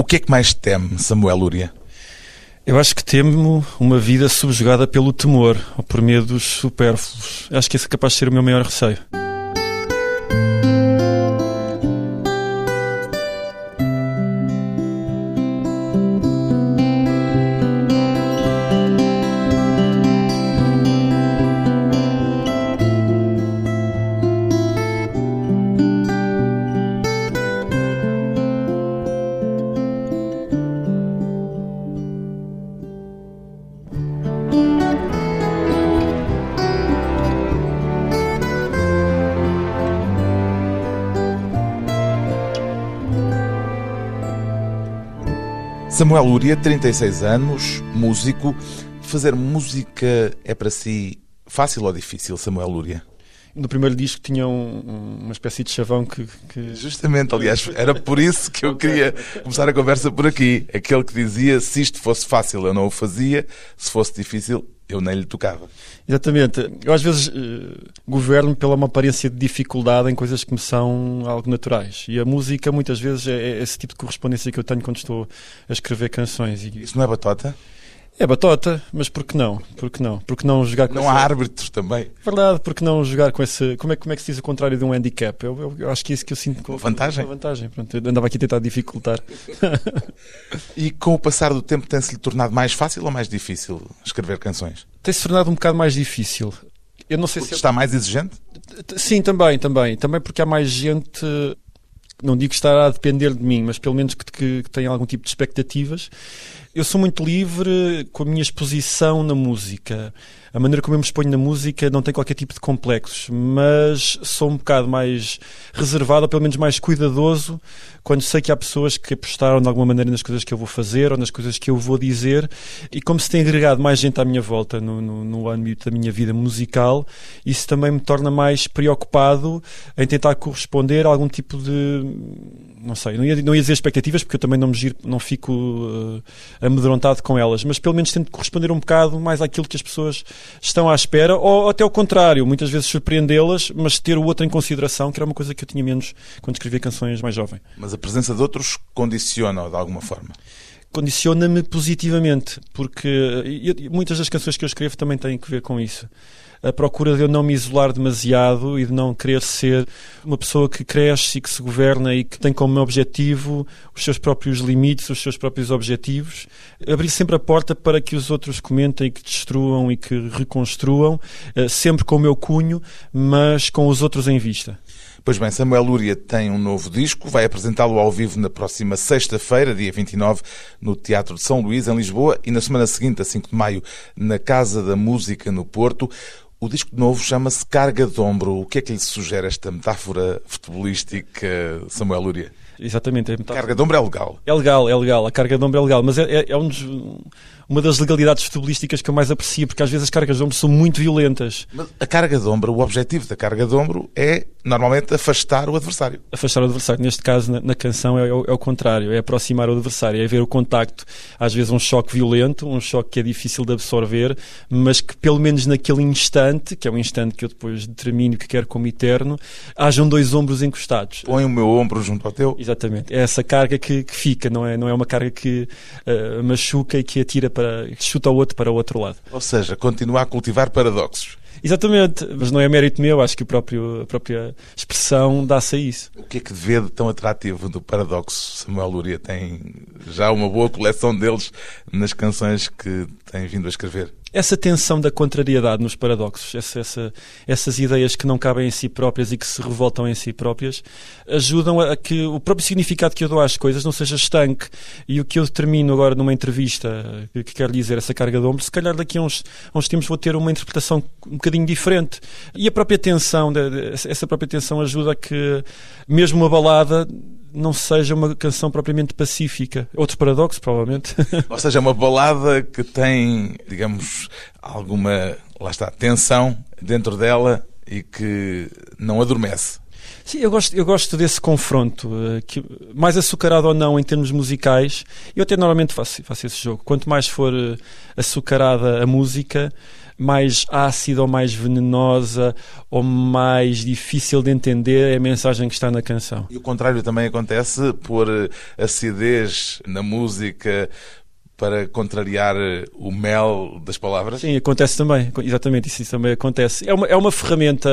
O que é que mais teme, Samuel Lúria? Eu acho que temo uma vida subjugada pelo temor ou por medos supérfluos. Acho que esse é capaz de ser o meu maior receio. Samuel Lúria, 36 anos, músico. Fazer música é para si fácil ou difícil, Samuel Lúria? No primeiro disco tinha um, uma espécie de chavão que, que, Justamente, aliás, era por isso que eu queria começar a conversa por aqui. Aquele que dizia se isto fosse fácil eu não o fazia, se fosse difícil eu nem lhe tocava. Exatamente. Eu às vezes uh, governo pela uma aparência de dificuldade em coisas que me são algo naturais. E a música muitas vezes é, é esse tipo de correspondência que eu tenho quando estou a escrever canções. E... Isso não é batota? É batota, mas por que não? Por que não? Por que não jogar com Não essa... há árbitros também. Verdade, por que não jogar com esse. Como é, como é que se diz o contrário de um handicap? Eu, eu, eu acho que é isso que eu sinto com vantagem. Uma vantagem. Pronto, eu andava aqui a tentar dificultar. e com o passar do tempo tem-se lhe tornado mais fácil ou mais difícil escrever canções? Tem-se tornado um bocado mais difícil. Eu não sei porque se está mais exigente? Sim, também, também. Também porque há mais gente não digo que estará a depender de mim, mas pelo menos que, que, que tenha algum tipo de expectativas. Eu sou muito livre com a minha exposição na música. A maneira como eu me exponho na música não tem qualquer tipo de complexos, mas sou um bocado mais reservado, ou pelo menos mais cuidadoso, quando sei que há pessoas que apostaram de alguma maneira nas coisas que eu vou fazer ou nas coisas que eu vou dizer, e como se tem agregado mais gente à minha volta no, no, no âmbito da minha vida musical, isso também me torna mais preocupado em tentar corresponder a algum tipo de. Não sei, não ia, não ia dizer expectativas, porque eu também não me giro, não fico uh, amedrontado com elas, mas pelo menos tento corresponder um bocado mais àquilo que as pessoas estão à espera, ou até ao contrário, muitas vezes surpreendê-las, mas ter o outro em consideração, que era uma coisa que eu tinha menos quando escrevia canções mais jovem. Mas a presença de outros condiciona de alguma forma? Condiciona-me positivamente, porque e, muitas das canções que eu escrevo também têm que ver com isso a procura de eu não me isolar demasiado e de não querer ser uma pessoa que cresce e que se governa e que tem como objetivo os seus próprios limites, os seus próprios objetivos. Abrir sempre a porta para que os outros comentem, que destruam e que reconstruam, eh, sempre com o meu cunho, mas com os outros em vista. Pois bem, Samuel Lúria tem um novo disco, vai apresentá-lo ao vivo na próxima sexta-feira, dia 29, no Teatro de São Luís, em Lisboa, e na semana seguinte, a 5 de maio, na Casa da Música, no Porto. O disco novo chama-se Carga de Ombro. O que é que lhe sugere esta metáfora futebolística, Samuel Lúria? Exatamente. Metáfora... Carga de ombro é legal. É legal, é legal. A carga de ombro é legal, mas é, é, é um dos, uma das legalidades futebolísticas que eu mais aprecio, porque às vezes as cargas de ombro são muito violentas. Mas a carga de ombro, o objetivo da carga de ombro é, normalmente, afastar o adversário. Afastar o adversário. Neste caso, na, na canção, é, é, o, é, o contrário. É aproximar o adversário. É ver o contacto. Às vezes um choque violento, um choque que é difícil de absorver, mas que pelo menos naquele instante, que é um instante que eu depois determino que quero como eterno, hajam dois ombros encostados. Põe o meu ombro junto ao teu. Exatamente. É essa carga que, que fica, não é, não é uma carga que uh, machuca e que atira para para chuta o outro para o outro lado. Ou seja, continua a cultivar paradoxos. Exatamente, mas não é mérito meu, acho que o próprio, a própria expressão dá-se a isso. O que é que vê de tão atrativo do paradoxo? Samuel Luria tem já uma boa coleção deles nas canções que tem vindo a escrever essa tensão da contrariedade nos paradoxos, essa, essa, essas ideias que não cabem em si próprias e que se revoltam em si próprias, ajudam a que o próprio significado que eu dou às coisas não seja estanque. E o que eu determino agora numa entrevista, que quer dizer essa carga de ombro, se calhar daqui a uns, uns tempos vou ter uma interpretação um bocadinho diferente. E a própria tensão, essa própria tensão ajuda a que, mesmo uma balada, não seja uma canção propriamente pacífica. Outro paradoxo, provavelmente. Ou seja, é uma balada que tem, digamos, alguma, lá está, tensão dentro dela e que não adormece. Sim, eu gosto, eu gosto desse confronto, uh, que, mais açucarado ou não em termos musicais, eu até normalmente faço, faço esse jogo. Quanto mais for uh, açucarada a música, mais ácida ou mais venenosa ou mais difícil de entender é a mensagem que está na canção. E o contrário também acontece por acidez na música, para contrariar o mel das palavras? Sim, acontece também, exatamente, isso, isso também acontece. É uma, é uma ferramenta,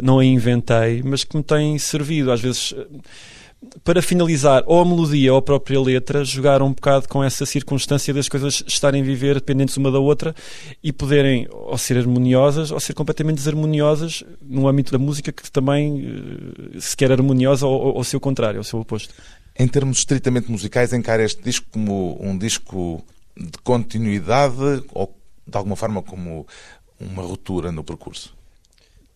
não a inventei, mas que me tem servido, às vezes, para finalizar, ou a melodia ou a própria letra, jogar um bocado com essa circunstância das coisas estarem a viver dependentes uma da outra e poderem ou ser harmoniosas ou ser completamente desarmoniosas no âmbito da música que também eh, se quer harmoniosa ou, ou, seu contrário, ou seu oposto. Em termos estritamente musicais, encara este disco como um disco de continuidade ou, de alguma forma, como uma ruptura no percurso?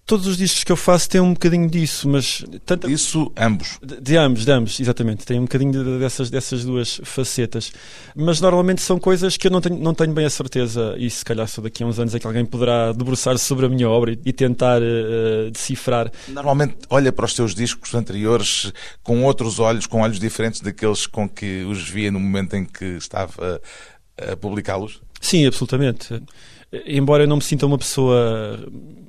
Todos os discos que eu faço têm um bocadinho disso, mas... Tanto... Isso, ambos? De, de, ambos, de ambos, exatamente. Tem um bocadinho de, dessas, dessas duas facetas. Mas normalmente são coisas que eu não tenho, não tenho bem a certeza, e se calhar só daqui a uns anos é que alguém poderá debruçar-se sobre a minha obra e, e tentar uh, decifrar. Normalmente olha para os teus discos anteriores com outros olhos, com olhos diferentes daqueles com que os via no momento em que estava a publicá-los? Sim, absolutamente embora eu não me sinta uma pessoa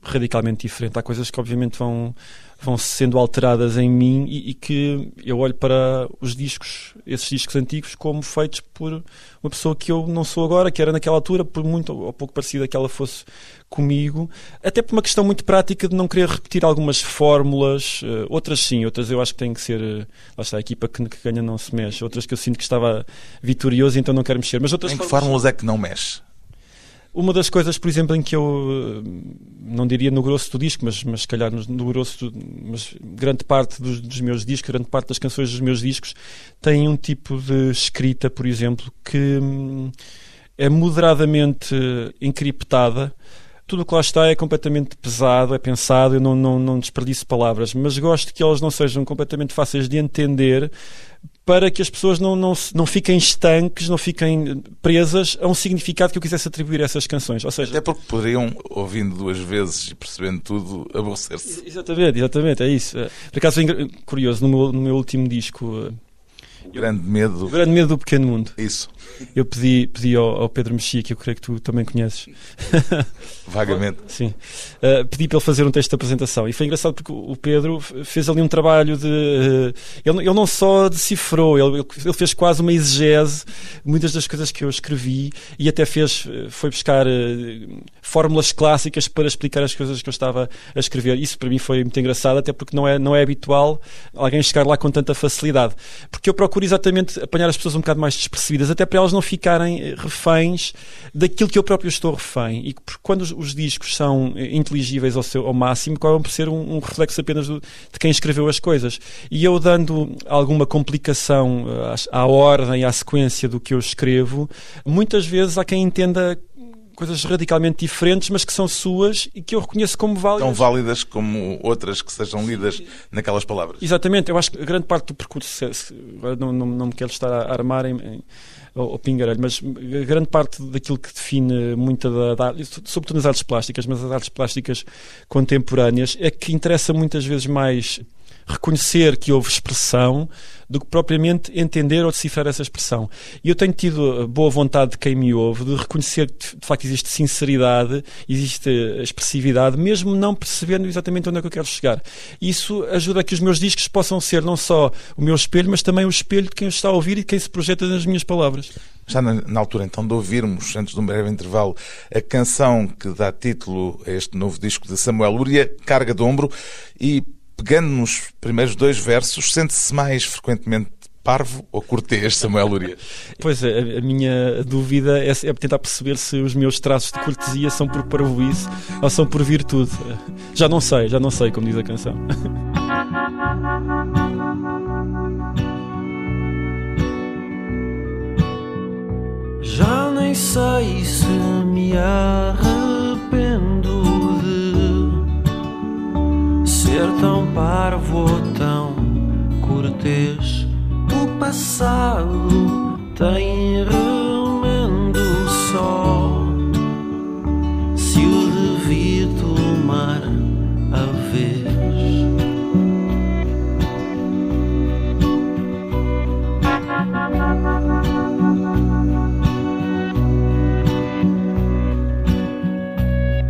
radicalmente diferente, há coisas que obviamente vão, vão sendo alteradas em mim e, e, que eu olho para os discos, esses discos antigos, como feitos por uma pessoa que eu não sou agora, que era naquela altura, por muito ou pouco parecida que ela fosse comigo, até por uma questão muito prática de não querer repetir algumas fórmulas, uh, outras sim, outras eu acho que têm que ser, uh, lá está, a equipa que, que, ganha não se mexe, outras que eu sinto que estava vitorioso, então não quero mexer. Mas outras em que fórmulas é que não mexe? Uma das coisas, por exemplo, em que eu eh, não diria no grosso do disco, mas, se calhar no, no grosso, mas grande parte dos, dos, meus discos, grande parte das canções dos meus discos tem um tipo de escrita, por exemplo, que hum, é moderadamente encriptada. Tudo o que lá está é completamente pesado, é pensado, eu não, não, não desperdiço palavras, mas gosto que elas não sejam completamente fáceis de entender para que as pessoas não, não, não fiquem estanques, não fiquem presas a um significado que eu quisesse atribuir a essas canções. Ou seja, Até porque poderiam, ouvindo duas vezes e percebendo tudo, aborrecer-se. Exatamente, exatamente, é isso. Por acaso, curioso, no meu, no meu último disco, o grande medo. O grande medo do pequeno mundo. Isso. Eu pedi, pedi ao, ao Pedro Mexia, que eu creio que tu também conheces. Vagamente. Sim. Uh, pedi para ele fazer um texto de apresentação. E foi engraçado porque o Pedro fez ali um trabalho de. Uh, ele, ele não só decifrou, ele, ele fez quase uma exegese muitas das coisas que eu escrevi e até fez, foi buscar uh, fórmulas clássicas para explicar as coisas que eu estava a escrever. Isso para mim foi muito engraçado, até porque não é, não é habitual alguém chegar lá com tanta facilidade. Porque eu procuro exatamente apanhar as pessoas um bocado mais despercebidas, até para elas não ficarem eh, reféns daquilo que eu próprio estou refém. E quando os, os discos são eh, inteligíveis ao, seu, ao máximo, acabam por ser um, um reflexo apenas do, de quem escreveu as coisas. E eu dando alguma complicação à, eh, à ordem, à sequência do que eu escrevo, muitas vezes há quem entenda coisas radicalmente diferentes, mas que são suas e que eu reconheço como válidas. Tão válidas como outras que sejam lidas naquelas palavras. Exatamente, eu acho que grande parte do percurso, não, não, não me quero estar a armar em, em ao pingarelho, mas grande parte daquilo que define muita da, da sobretudo nas artes plásticas, mas as artes plásticas contemporâneas, é que interessa muitas vezes mais reconhecer que houve expressão do que propriamente entender ou decifrar essa expressão. E eu tenho tido boa vontade de quem me ouve de reconhecer que de facto existe sinceridade, existe expressividade, mesmo não percebendo exatamente onde é que eu quero chegar. Isso ajuda a que os meus discos possam ser não só o meu espelho, mas também o espelho de quem está a ouvir e quem se projeta nas minhas palavras. Já na, na, altura então de ouvirmos, antes de um breve intervalo, a canção que dá título a este novo disco de Samuel Uria, Carga de Ombro, e pegando nos primeiros dois versos, sente-se mais frequentemente parvo ou cortês, Samuel Luria? Pois, a, a minha dúvida é, é, tentar perceber se os meus traços de cortesia são por parvoíce ou são por virtude. Já não sei, já não sei, como diz a canção. Já nem sei se me arrependo ser tão parvo, tão cortês. O passado tem remendo só. Se o devia tomar a vez.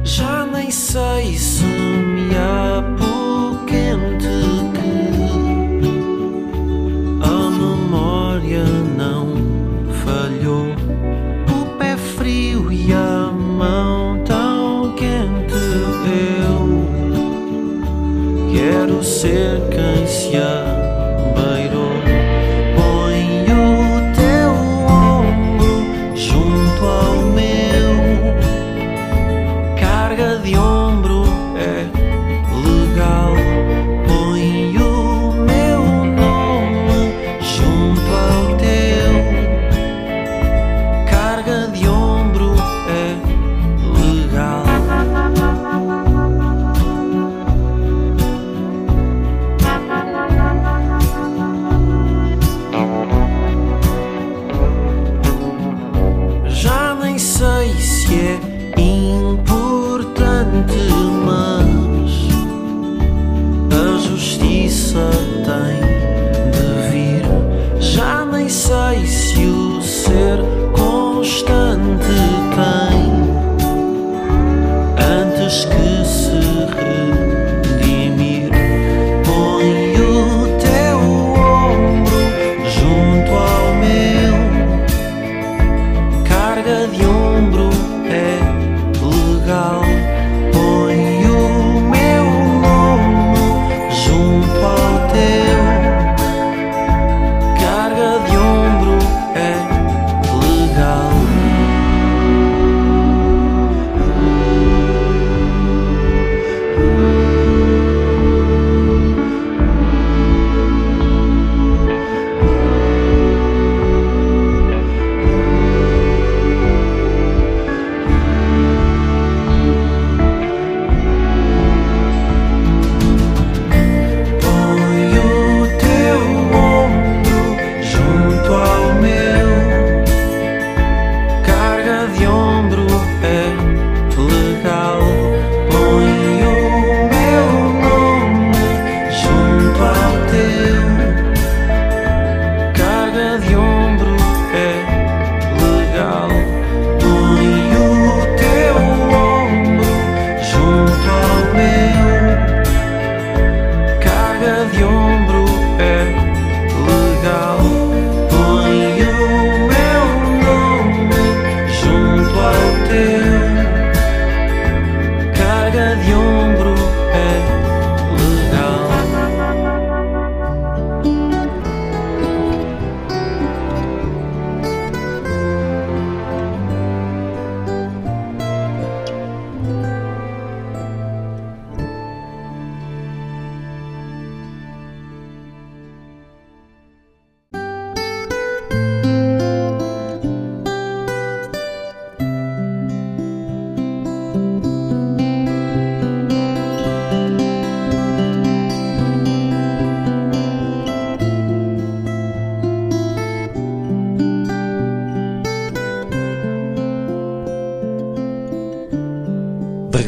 Já nem sei se quero ser quem se.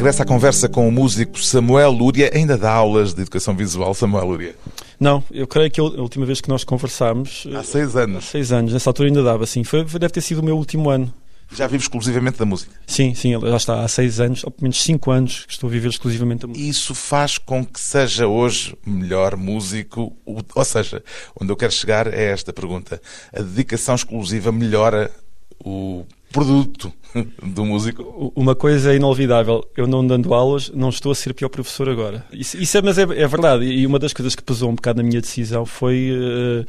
De regresso à conversa com o músico Samuel Lúria, ainda dá aulas de educação visual, Samuel Lúria? Não, eu creio que a última vez que nós conversámos. Há seis Há anos. seis anos, nessa altura ainda dava, sim. Foi, deve ter sido o meu último ano. Já vive exclusivamente da música. Sim, sim, já está há seis anos, ou pelo menos cinco anos, que estou a viver exclusivamente da música. Isso faz com que seja hoje melhor músico. Ou seja, onde eu quero chegar é esta pergunta: a dedicação exclusiva melhora o produto do músico? Uma coisa é inolvidável, eu não dando aulas, não estou a ser pior professor agora. Isso, isso é, mas é, é verdade, e uma das coisas que pesou um bocado na minha decisão foi. eh,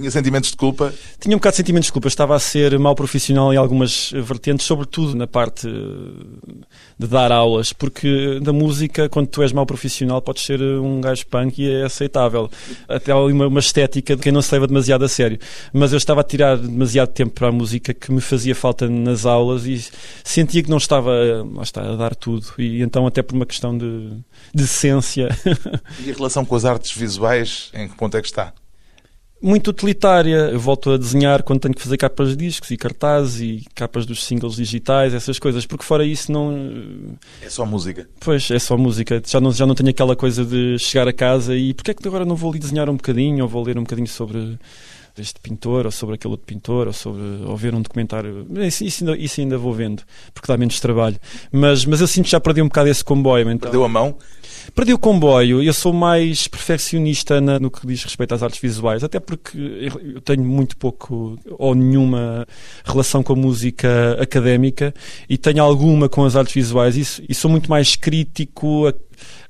Tinha sentimentos de culpa? tinha um bocado de sentimentos de culpa, estava a ser mau profissional em algumas vertentes, sobretudo na parte eh, de dar aulas, porque na música, quando tu és mau profissional, podes ser eh, um gajo punk e é aceitável. Até ali uma, uma estética de quem não se leva demasiado a sério. Mas eu estava a tirar demasiado tempo para a música que me fazia falta nas aulas e sentia que não estava eh, lá está, a dar tudo. E então, até por uma questão de, de essência. E a relação com as artes visuais, em que ponto é que está? Muito utilitária. Eu volto a desenhar quando tenho que fazer capas de discos e cartazes e capas dos singles digitais, essas coisas, porque fora isso não. É só música. Pois, é só música. Já não, já não tenho aquela coisa de chegar a casa e porque é que agora não vou ali desenhar um bocadinho ou vou ler um bocadinho sobre, este pintor ou sobre aquele outro pintor ou sobre ou ver um documentário isso, isso, ainda, isso ainda vou vendo porque dá menos trabalho mas, mas eu sinto que já perdi um bocado esse comboio então, Perdeu a mão? Perdi o comboio. Eu sou mais perfeccionista na, no que diz respeito às artes visuais, até porque eu tenho muito pouco ou nenhuma relação com a música académica e tenho alguma com as artes visuais e, e sou muito mais crítico a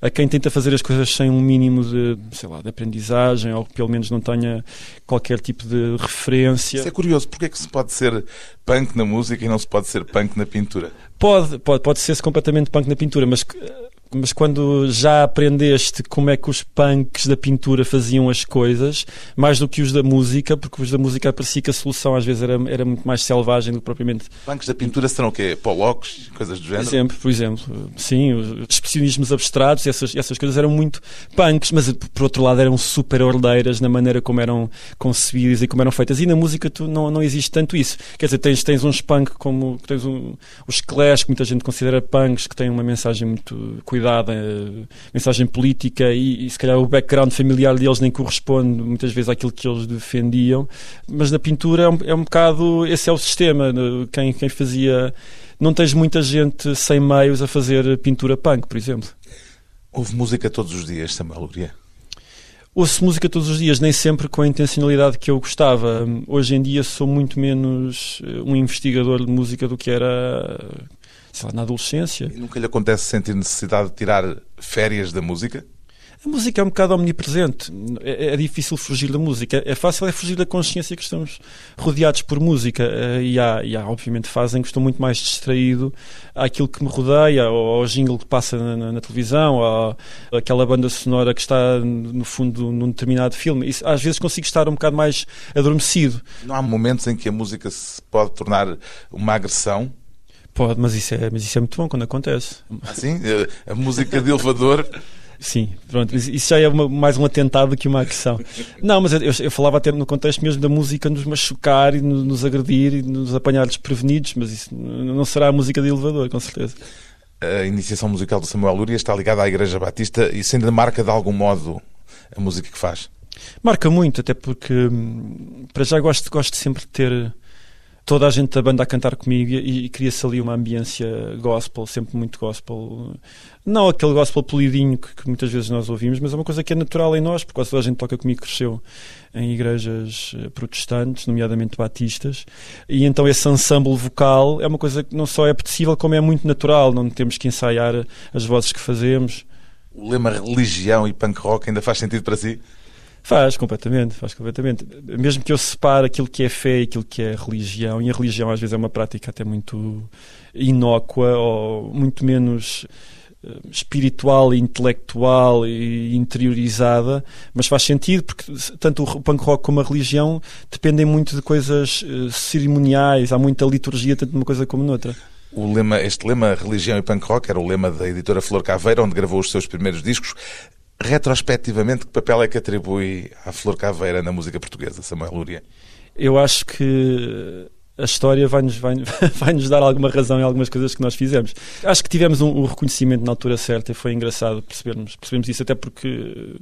a quem tenta fazer as coisas sem um mínimo de, sei lá, de aprendizagem ou que pelo menos não tenha qualquer tipo de referência. Isso é curioso, porque é que se pode ser punk na música e não se pode ser punk na pintura? Pode, pode, pode ser-se completamente punk na pintura, mas mas quando já aprendeste como é que os punks da pintura faziam as coisas, mais do que os da música, porque os da música parecia que a solução às vezes era, era muito mais selvagem do que propriamente. Punks da pintura serão o quê? Polocos? Coisas do género? Por exemplo, por exemplo sim, os expressionismos abstratos, essas, essas coisas eram muito punks, mas por outro lado eram super ordeiras na maneira como eram concebidas e como eram feitas. E na música tu, não, não existe tanto isso. Quer dizer, tens, tens uns punk como tens um, os Clash, que muita gente considera punks, que têm uma mensagem muito cuidada, mensagem política e, e, se calhar o background familiar deles nem corresponde muitas vezes àquilo que eles defendiam. Mas na pintura é um, é um bocado, esse é o sistema. Quem, quem fazia. Não tens muita gente sem meios a fazer pintura punk, por exemplo. Houve música todos os dias, Samuel Luria? Ouço música todos os dias, nem sempre com a intencionalidade que eu gostava. Hoje em dia sou muito menos eh, um investigador de música do que era lá, na adolescência. E nunca lhe acontece sentir necessidade de tirar férias da música? A música é um bocado omnipresente. É, é, difícil fugir da música. É fácil é fugir da consciência que estamos rodeados por música. Eh, e há, e há obviamente, fazem que estou muito mais distraído àquilo que me rodeia, ou ao jingle que passa na, na, na televisão, ou aquela banda sonora que está, no fundo, num determinado filme. Isso, às vezes consigo estar um bocado mais adormecido. Não há momentos em que a música se pode tornar uma agressão? Pode, mas isso é, mas isso é muito bom quando acontece. Assim? A música de elevador. Sim, pronto. Isso já é uma, mais um atentado que uma agressão. Não, mas eu, eu, falava até no contexto mesmo da música nos machucar e nos, nos agredir e nos apanhar desprevenidos, mas isso não será a música de elevador, com certeza. A iniciação musical do Samuel Lúria está ligada à Igreja Batista e isso ainda marca de algum modo a música que faz? Marca muito, até porque hum, para já gosto, gosto sempre de ter toda a gente da banda a cantar comigo e, e cria-se ali uma ambiência gospel, sempre muito gospel. Não aquele gospel polidinho que, que, muitas vezes nós ouvimos, mas é uma coisa que é natural em nós, porque quase toda a gente toca comigo cresceu em igrejas eh, protestantes, nomeadamente batistas, e então esse ensemble vocal é uma coisa que não só é possível, como é muito natural, não temos que ensaiar as vozes que fazemos. O lema religião e punk rock ainda faz sentido para si? Faz, completamente, faz completamente. Mesmo que eu separe aquilo que é fé e aquilo que é religião, e a religião às vezes é uma prática até muito inócua ou muito menos eh, espiritual e intelectual e interiorizada, mas faz sentido porque tanto o punk rock como a religião dependem muito de coisas uh, cerimoniais, há muita liturgia tanto numa coisa como noutra. O lema, este lema religião e punk rock era o lema da editora Flor Caveira, onde gravou os seus primeiros discos retrospectivamente, que papel é que atribui à Flor Caveira na música portuguesa, Samuel Lúria? Eu acho que a história vai-nos vai, vai -nos dar alguma razão em algumas coisas que nós fizemos. Acho que tivemos um, um reconhecimento na altura certa e foi engraçado percebermos, percebermos isso, até porque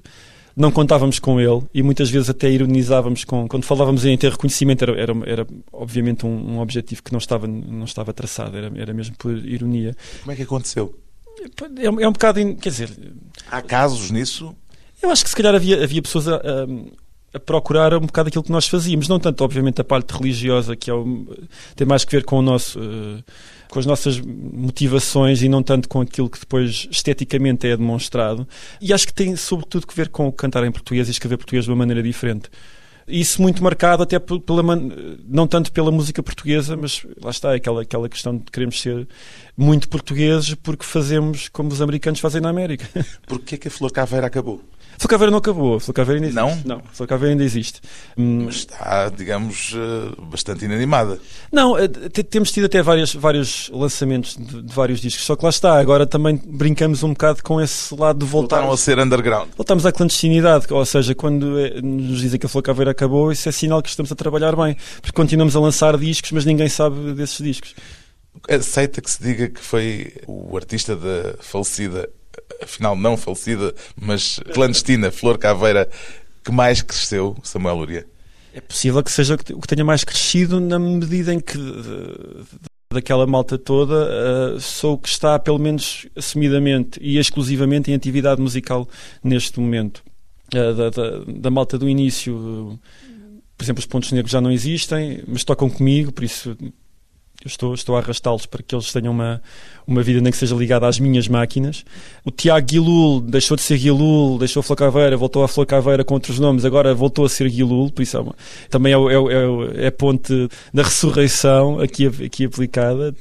não contávamos com ele e muitas vezes até ironizávamos com quando falávamos em ter reconhecimento era, era, era obviamente um, um, objetivo que não estava não estava traçado era, era mesmo por ironia como é que aconteceu é, é um bocado. Quer dizer. Há casos nisso? Eu acho que se calhar havia, havia pessoas a, a, a, procurar um bocado aquilo que nós fazíamos. Não tanto, obviamente, a parte religiosa, que é o, tem mais que ver com o nosso. Uh, com as nossas motivações e não tanto com aquilo que depois esteticamente é demonstrado. E acho que tem sobretudo que ver com cantar em português e escrever português de uma maneira diferente isso muito marcado até pela não tanto pela música portuguesa, mas lá está aquela aquela questão de queremos ser muito portugueses porque fazemos como os americanos fazem na América. Porquê que a Flor Caveira acabou? Flor Caveira não acabou, Flor Caveira ainda existe. Não? Não, Flor Caveira ainda existe. Mas está, digamos, eh, bastante inanimada. Não, eh, temos tido até vários, vários lançamentos de, de, vários discos, só que lá está, agora também brincamos um bocado com esse lado de voltar. Voltaram a ser underground. Voltamos à clandestinidade, ou seja, quando eh, nos dizem que a Flor Caveira acabou, isso é sinal que estamos a trabalhar bem, porque continuamos a lançar discos, mas ninguém sabe desses discos. Aceita que se diga que foi o artista da falecida afinal não falecida, mas clandestina, Flor Caveira, que mais cresceu, Samuel Luria? É possível que seja o que tenha mais crescido na medida em que daquela malta toda eh, sou o que está, pelo menos assumidamente e exclusivamente em atividade musical neste momento. Eh, da, da- da malta do início, por exemplo, os pontos negros já não existem, mas tocam comigo, por isso estou, estou a arrastá-los para que eles tenham uma, uma vida nem que seja ligada às minhas máquinas. O Tiago Guilul deixou de ser Guilul, deixou a Flor Caveira, voltou a Flor Caveira com outros nomes, agora voltou a ser Guilul, por isso é uma- também é, é, é, é a ponte da ressurreição aqui, aqui aplicada.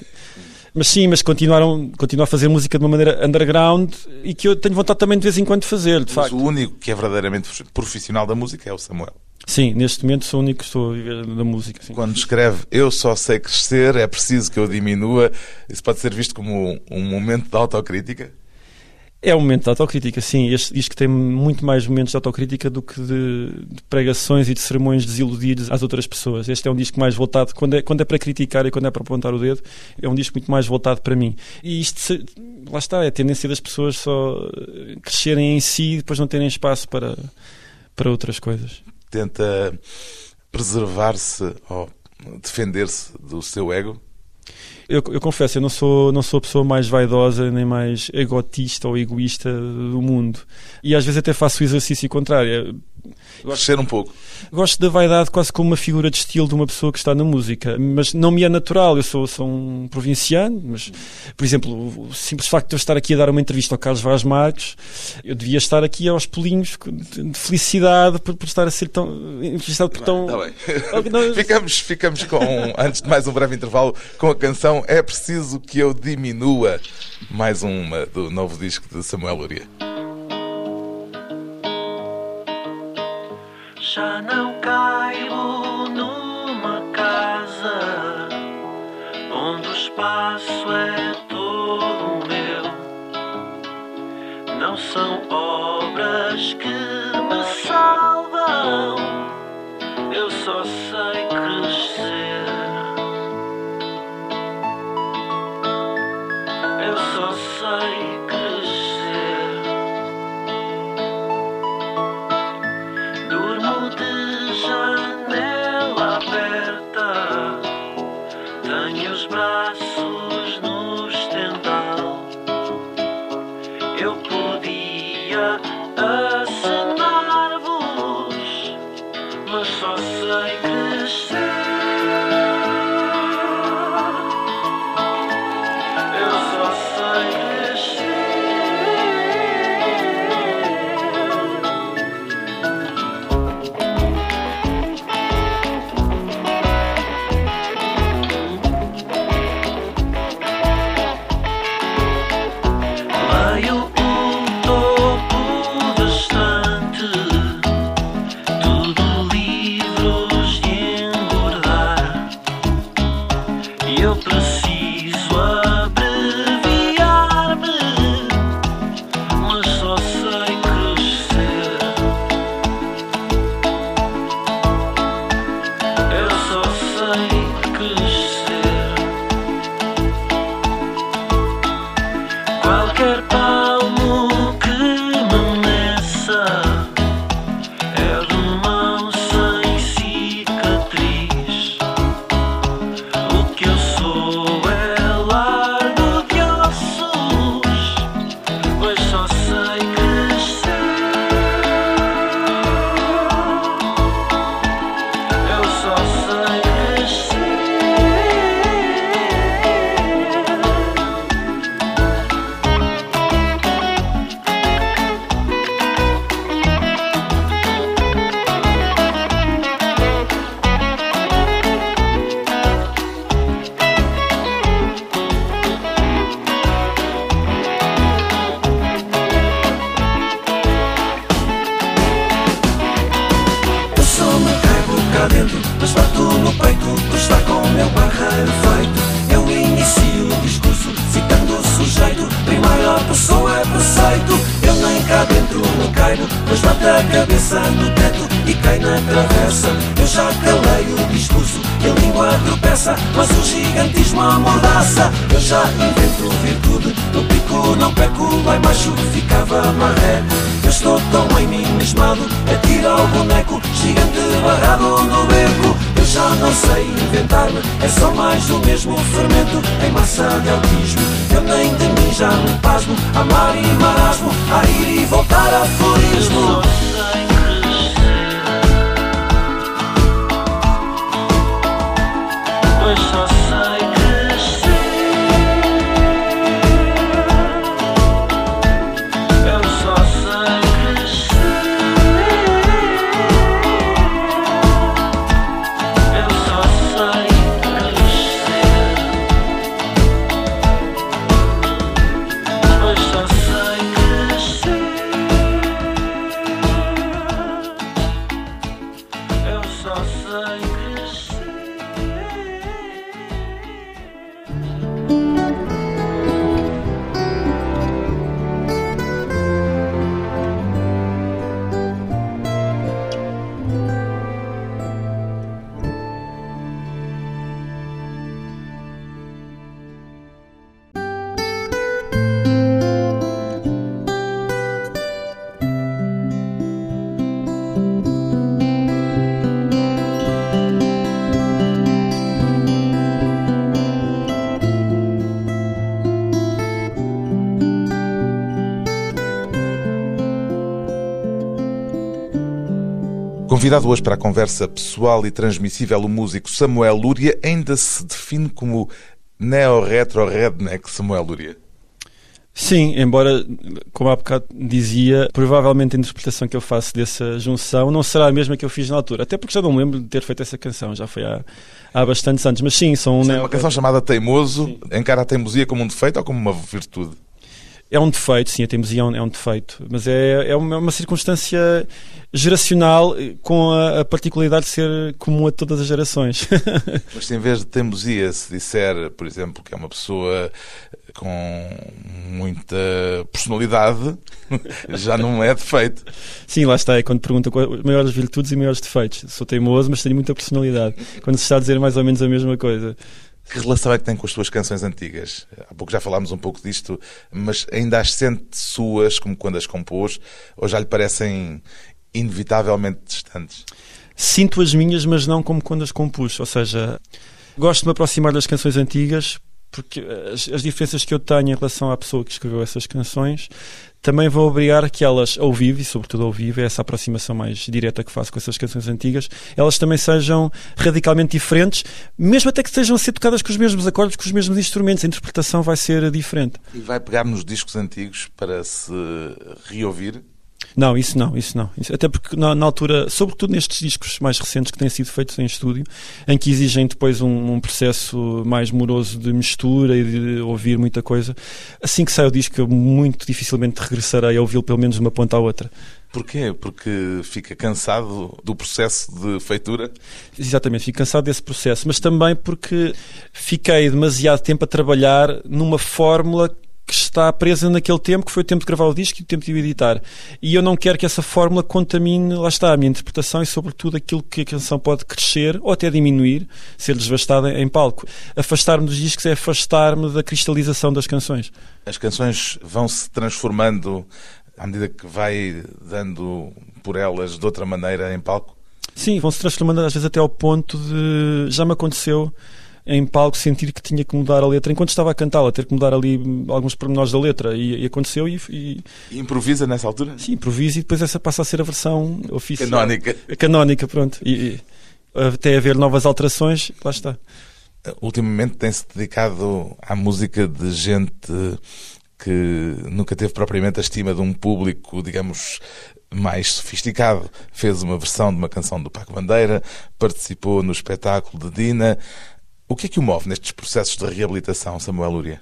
Mas sim, mas continuaram, continuam a fazer música de uma maneira underground e que eu tenho vontade também de vez em quando de fazer, de Mas facto. o único que é verdadeiramente profissional da música é o Samuel. Sim, neste momento sou o único que estou a viver da música. sim. Quando escreve Eu só sei crescer, é preciso que eu diminua, isso pode ser visto como um, momento de autocrítica? É um momento de autocrítica, sim. Este disco tem muito mais momentos de autocrítica do que de, de pregações e de sermões desiludidos às outras pessoas. Este é um disco mais voltado, quando é, quando é para criticar e quando é para apontar o dedo, é um disco muito mais voltado para mim. E isto, lá está, é a tendência das pessoas só crescerem em si e depois não terem espaço para, para outras coisas. Tenta preservar-se ou defender-se do seu ego? Eu, eu confesso, eu não sou, não sou a pessoa mais vaidosa nem mais egotista ou egoísta do mundo. E às vezes até faço o exercício contrário. Crescer um pouco. Gosto da vaidade quase como uma figura de estilo de uma pessoa que está na música, mas não me é natural. Eu sou, sou um provinciano, mas, por exemplo, o simples facto de eu estar aqui a dar uma entrevista ao Carlos Vaz Marques, eu devia estar aqui aos pulinhos de felicidade por, por estar a ser tão entrevistado por tão. Está bem. Não, Ficamos, ficamos com, antes de mais um breve intervalo, com a canção É Preciso Que Eu Diminua. Mais uma do novo disco de Samuel Luria. Já não caibo numa casa onde o espaço é todo meu. Não são obras que me salvam, eu só sei cabeça no teto e cai na travessa. Eu já calei o discurso e a língua tropeça, mas o gigantismo amordaça. Eu já invento virtude, no pico não peco, lá embaixo ficava marré. Eu estou tão ensimismado, atira ao boneco, gigante barrado no beco. Eu já não sei inventar-me, é só mais do mesmo fermento em massa de autismo. Eu nem de mim já me pasmo, amar e marasmo, a ir e voltar a aforismo. Convidado hoje para a conversa pessoal e transmissível, o músico Samuel Lúria ainda se define como neo-retro-redneck Samuel Lúria. Sim, embora, como há bocado dizia, provavelmente a interpretação que eu faço dessa junção não será a mesma que eu fiz na altura. Até porque já não me lembro de ter feito essa canção, já foi há, há bastantes anos. Mas sim, são um É neo- uma canção chamada Teimoso. Encara a teimosia como um defeito ou como uma virtude? É um defeito, sim, a teimosia é um, é um defeito. Mas é, é uma, é circunstância geracional eh, com a, a particularidade de ser comum a todas as gerações. Mas se em vez de teimosia se disser, por exemplo, que é uma pessoa com muita personalidade, já não é defeito. sim, lá está. É quando pergunta quais as maiores virtudes e maiores defeitos. Sou teimoso, mas tenho muita personalidade. Quando se está a dizer mais ou menos a mesma coisa. Que relação é que tem com as suas canções antigas? Há pouco já falámos um pouco disto, mas ainda as sente suas, como quando as compôs, ou já lhe parecem inevitavelmente distantes? Sinto as minhas, mas não como quando as compus. Ou seja, gosto de me aproximar das canções antigas porque as, as diferenças que eu tenho em relação à pessoa que escreveu essas canções também vão obrigar que elas, ao vivo, e sobretudo ao vivo, é essa aproximação mais direta que faço com essas canções antigas, elas também sejam radicalmente diferentes, mesmo até que estejam a ser tocadas com os mesmos acordes, com os mesmos instrumentos. A interpretação vai ser diferente. E vai pegar nos discos antigos para se reouvir? Não, isso não, isso não. Isso- até porque na, na altura, sobretudo nestes discos mais recentes que têm sido feitos em estúdio, em que exigem depois um, um processo mais moroso de mistura e de ouvir muita coisa, assim que sai o disco eu muito dificilmente regressarei a ouvi-lo pelo menos de uma ponta à outra. Porquê? Porque fica cansado do processo de feitura? Exatamente, fico cansado desse processo, mas também porque fiquei demasiado tempo a trabalhar numa fórmula que está presa naquele tempo, que foi o tempo de gravar o disco e o tempo de o editar. E eu não quero que essa fórmula contamine, lá está, a minha interpretação e, sobretudo, aquilo que a canção pode crescer ou até diminuir, ser desvastada em palco. Afastar-me dos discos é afastar-me da cristalização das canções. As canções vão se transformando à medida que vai dando por elas de outra maneira em palco? Sim, vão se transformando às vezes até ao ponto de. Já me aconteceu em palco sentir que tinha que mudar a letra enquanto estava a cantá-la, ter que mudar ali alguns pormenores da letra. E, e aconteceu e, e E improvisa nessa altura? sim, improviso e depois essa passa a ser a versão oficial. Canónica. Canónica, pronto. E, e até haver novas alterações, lá está. Ultimamente tem-se dedicado à música de gente que nunca teve propriamente a estima de um público, digamos, mais sofisticado. Fez uma versão de uma canção do Paco Bandeira, participou no espetáculo de Dina. O que é que o move nestes processos de reabilitação, Samuel Lúria?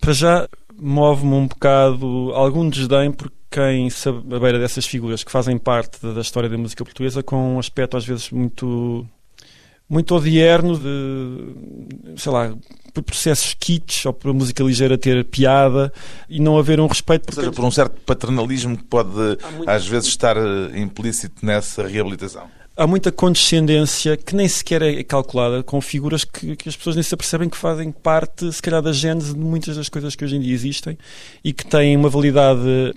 Para já move-me um bocado algum desdém por quem se beira dessas figuras que fazem parte da história da música portuguesa com um aspecto às vezes muito muito odierno de, sei lá, por processos kits ou por a música ligeira ter piada e não haver um respeito Ou por seja, por um certo paternalismo que pode muito- às vezes estar eh, implícito nessa reabilitação. Há muita condescendência que nem sequer é calculada com figuras que, que, as pessoas nem se apercebem que fazem parte, se calhar, da gênese de muitas das coisas que hoje em dia existem e que têm uma validade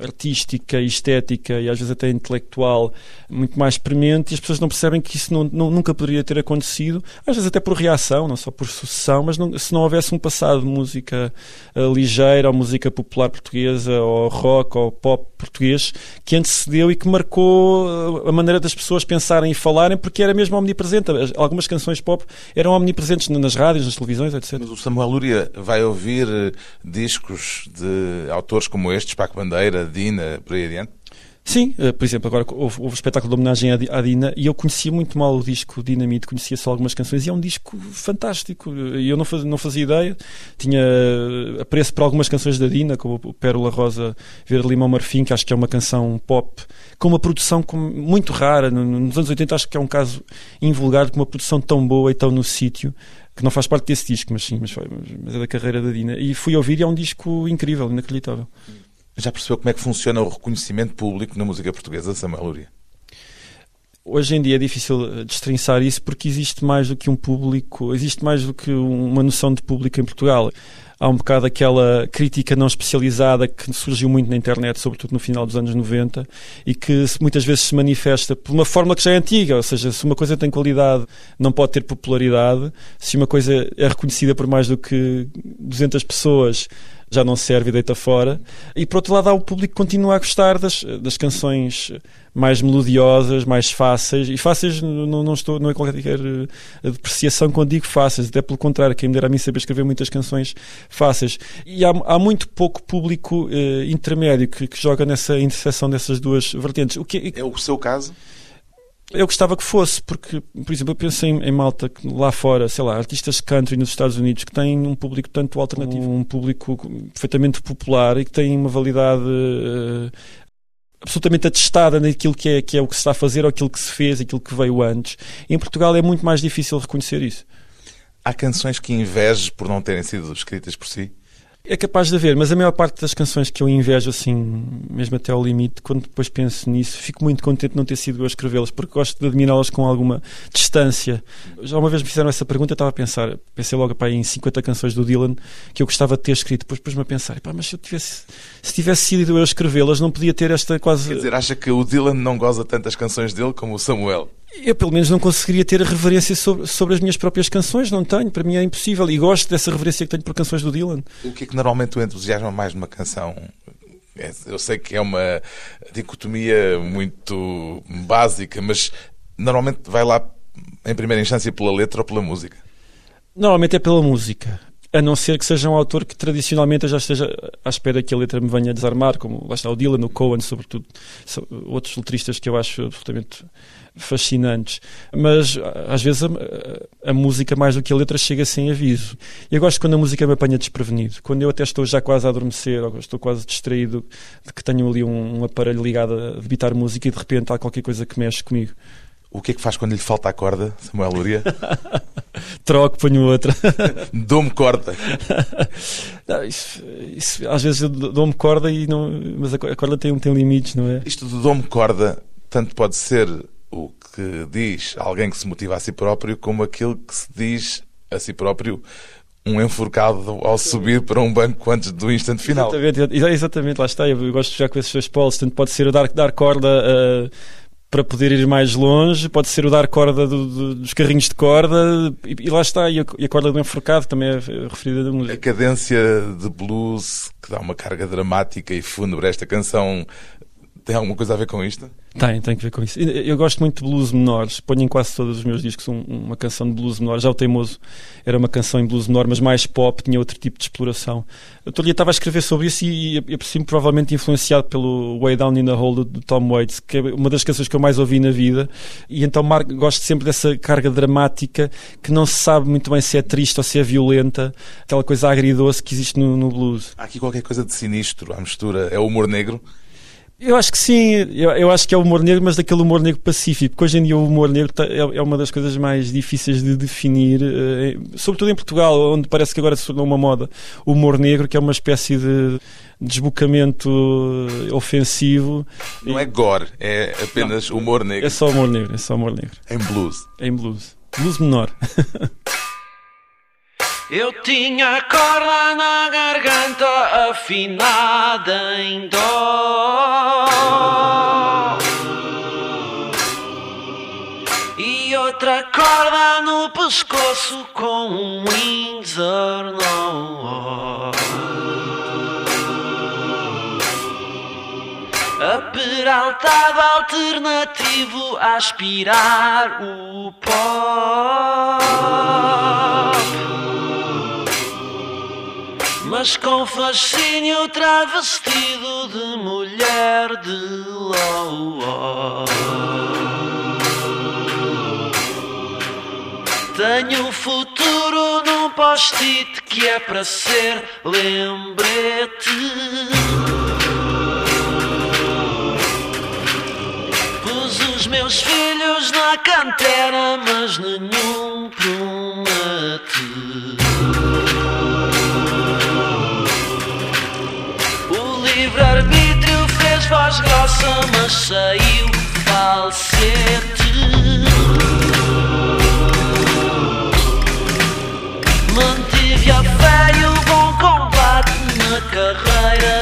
artística, estética e às vezes até intelectual muito mais premente e as pessoas não percebem que isso não, não, nunca poderia ter acontecido, às vezes até por reação, não só por sucessão, mas não, se não houvesse um passado de música uh, ligeira ou música popular portuguesa ou rock ou pop português que antecedeu e que marcou a maneira das pessoas pensarem e falarem porque era mesmo omnipresente. Algumas canções pop eram omnipresentes nas rádios, nas televisões, etc. Mas o Samuel Lúria vai ouvir eh, discos de autores como estes, Paco Bandeira, Dina, por aí adiante? Sim, uh, por exemplo, agora houve, houve o espetáculo de homenagem à, Dina e eu conhecia muito mal o disco Dinamite, conhecia só algumas canções e é um disco fantástico. E eu não, faz, não fazia ideia, tinha apreço por algumas canções da Dina, como Pérola Rosa Verde Limão Marfim, que acho que é uma canção pop com uma produção muito rara. Nos anos 80 acho que é um caso invulgar com uma produção tão boa e tão no sítio que não faz parte desse disco, mas sim, mas, mas é da carreira da Dina. E fui ouvir e é um disco incrível, inacreditável. Já percebeu como é que funciona o reconhecimento público na música portuguesa, Samuel Luria? Hoje em dia é difícil eh, destrinçar isso porque existe mais do que um público, existe mais do que uma noção de público em Portugal. Há um bocado aquela crítica não especializada que surgiu muito na internet, sobretudo no final dos anos 90, e que muitas vezes se manifesta por uma forma que já é antiga, ou seja, se uma coisa tem qualidade, não pode ter popularidade, se uma coisa é reconhecida por mais do que 200 pessoas, já não serve e deita fora. E por outro lado, há o público que continua a gostar das, das canções mais melodiosas, mais fáceis. E fáceis não, não, estou, não é qualquer eh, depreciação quando digo fáceis, até pelo contrário, quem me dera a mim saber escrever muitas canções fáceis. E há, há muito pouco público eh, intermédio que, que, joga nessa interseção dessas duas vertentes. O que é, é o seu caso? Eu gostava que fosse, porque, por exemplo, eu penso em, em, malta lá fora, sei lá, artistas country nos Estados Unidos que têm um público tanto alternativo, um público perfeitamente popular e que têm uma validade uh, absolutamente atestada naquilo que é, que é o que se está a fazer ou aquilo que se fez, aquilo que veio antes. Em Portugal é muito mais difícil reconhecer isso. Há canções que invejes por não terem sido escritas por si? É capaz de haver, mas a maior parte das canções que eu invejo, assim, mesmo até ao limite, quando depois penso nisso, fico muito contente de não ter sido eu a escrevê-las, porque gosto de admirá-las com alguma distância. Já uma vez me fizeram essa pergunta, eu estava a pensar, pensei logo pá, em 50 canções do Dylan que eu gostava de ter escrito, depois pus-me a pensar, pá, mas se eu tivesse, se tivesse sido eu a escrevê-las, não podia ter esta quase. Quer dizer, acha que o Dylan não goza tantas canções dele como o Samuel? Eu, pelo menos, não conseguiria ter a reverência sobre, sobre as minhas próprias canções, não tenho. Para mim é impossível. E gosto dessa reverência que tenho por canções do Dylan. O que é que normalmente o entusiasma mais numa canção? É, eu sei que é uma dicotomia muito básica, mas normalmente vai lá em primeira instância pela letra ou pela música? Normalmente é pela música. A não ser que seja um autor que tradicionalmente eu já esteja à espera que a letra me venha desarmar, como lá está o Dylan, o Cohen, sobretudo, outros letristas que eu acho absolutamente fascinantes. Mas às vezes a, a, música, mais do que a letra, chega sem aviso. E eu gosto quando a música me apanha desprevenido. Quando eu até estou já quase a adormecer, ou estou quase distraído de que tenho ali um, um aparelho ligado a debitar música e de repente há qualquer coisa que mexe comigo. O que é que faz quando lhe falta a corda, Samuel Luria? Troco, ponho outra. dou-me corda. Não, isso, isso, às vezes dou-me corda, e não, mas a corda tem, tem limites, não é? Isto de dou-me corda, tanto pode ser o que diz alguém que se motiva a si próprio, como aquilo que se diz a si próprio um enforcado ao subir para um banco antes do instante final. Exatamente, exatamente lá está. Eu gosto já com esses dois polos. Tanto pode ser o dar, dar corda uh, para poder ir mais longe, pode ser o dar corda do, do, dos carrinhos de corda, e, e lá está. E a, e a, corda do enforcado também é referida da música. A cadência de blues que dá uma carga dramática e fúnebre a esta canção tem alguma coisa a ver com isto? Tem, tem que ver com isso. Eu gosto muito de blues menores, ponho em quase todos os meus discos uma canção de blues menor. Já o Teimoso era uma canção em blues menor, mas mais pop, tinha outro tipo de exploração. Eu dia estava a escrever sobre isso e eu percebo provavelmente influenciado pelo Way Down in the Hole do Tom Waits, que é uma das canções que eu mais ouvi na vida. E então gosto sempre dessa carga dramática que não se sabe muito bem se é triste ou se é violenta, aquela coisa agridoce que existe no, no blues. Há aqui qualquer coisa de sinistro à mistura. É o humor negro? Eu acho que sim, eu, eu acho que é o humor negro, mas daquele humor negro pacífico, porque hoje em dia o humor negro tá- é, é uma das coisas mais difíceis de definir, eh, sobretudo em Portugal, onde parece que agora se tornou uma moda o humor negro, que é uma espécie de desbocamento ofensivo. Não é gore, é apenas humor negro. É só humor negro, é só humor negro. Em blues. Em blues. Blues menor. Eu tinha corda na garganta afinada em dó. E outra corda no pescoço com um Windsor no Aperaltado alternativo a aspirar o pó mas com fascínio travestido de mulher de ló. Tenho futuro num post-it que é para ser lembrete. Pus os meus filhos na cantera, mas nenhum promete. Saiu falsete. Mantive a fé e o bom combate na carreira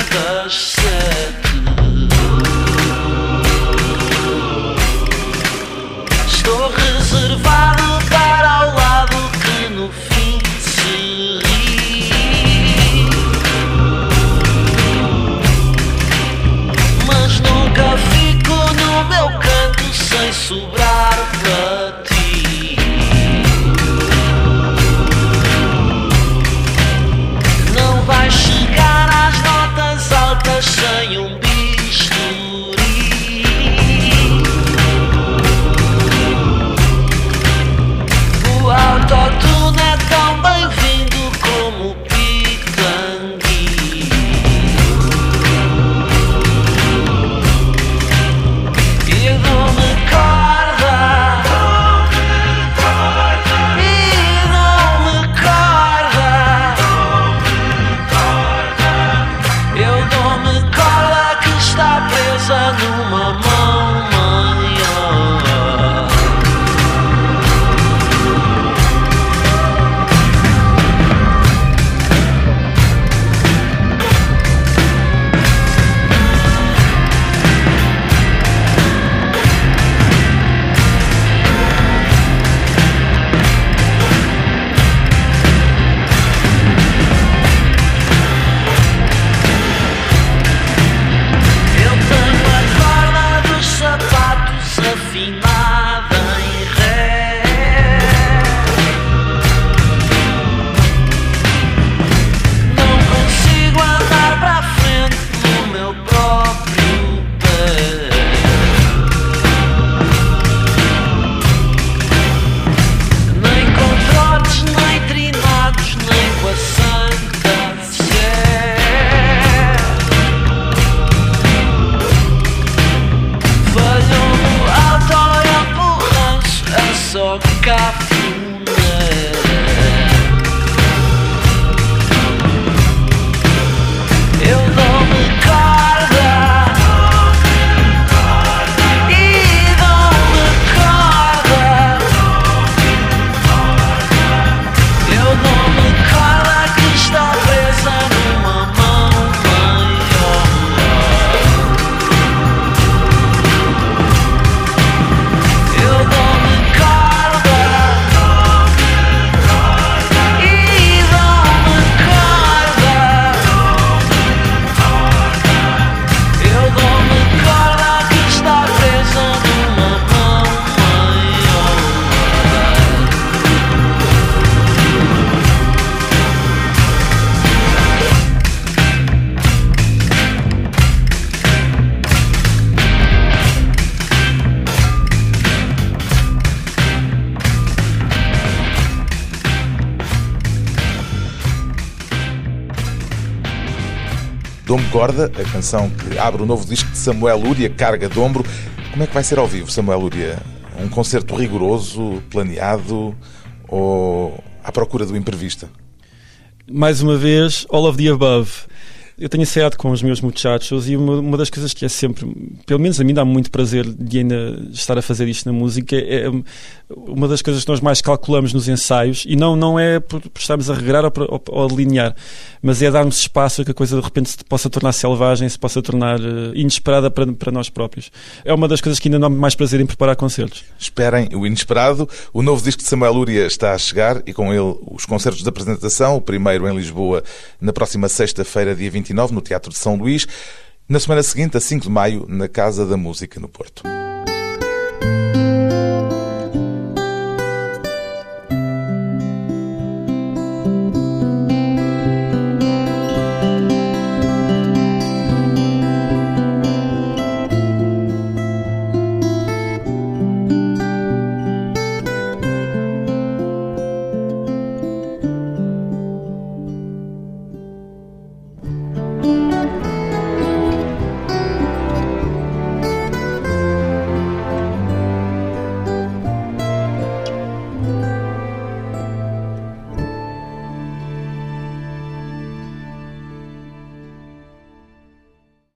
A canção que abre o novo disco de Samuel Lúria, Carga de Ombro. Como é que vai ser ao vivo, Samuel Lúria? Um concerto rigoroso, planeado ou à procura do imprevisto? Mais uma vez, all of the above eu tenho ensaiado com os meus muchachos e uma, uma, das coisas que é sempre, pelo menos a mim dá muito prazer de ainda estar a fazer isto na música, é, é uma das coisas que nós mais calculamos nos ensaios e não, não é por, por estarmos a regrar ou, ou, ou alinhar, mas é darmos espaço a que a coisa de repente se possa tornar selvagem, se possa tornar uh, inesperada para, para nós próprios. É uma das coisas que ainda dá mais prazer em preparar concertos. Esperem o inesperado. O novo disco de Samuel Lúria está a chegar e com ele os concertos de apresentação, o primeiro em Lisboa na próxima sexta-feira, dia 29, no Teatro de São Luís. Na semana seguinte, a 5 de maio, na Casa da Música, no Porto.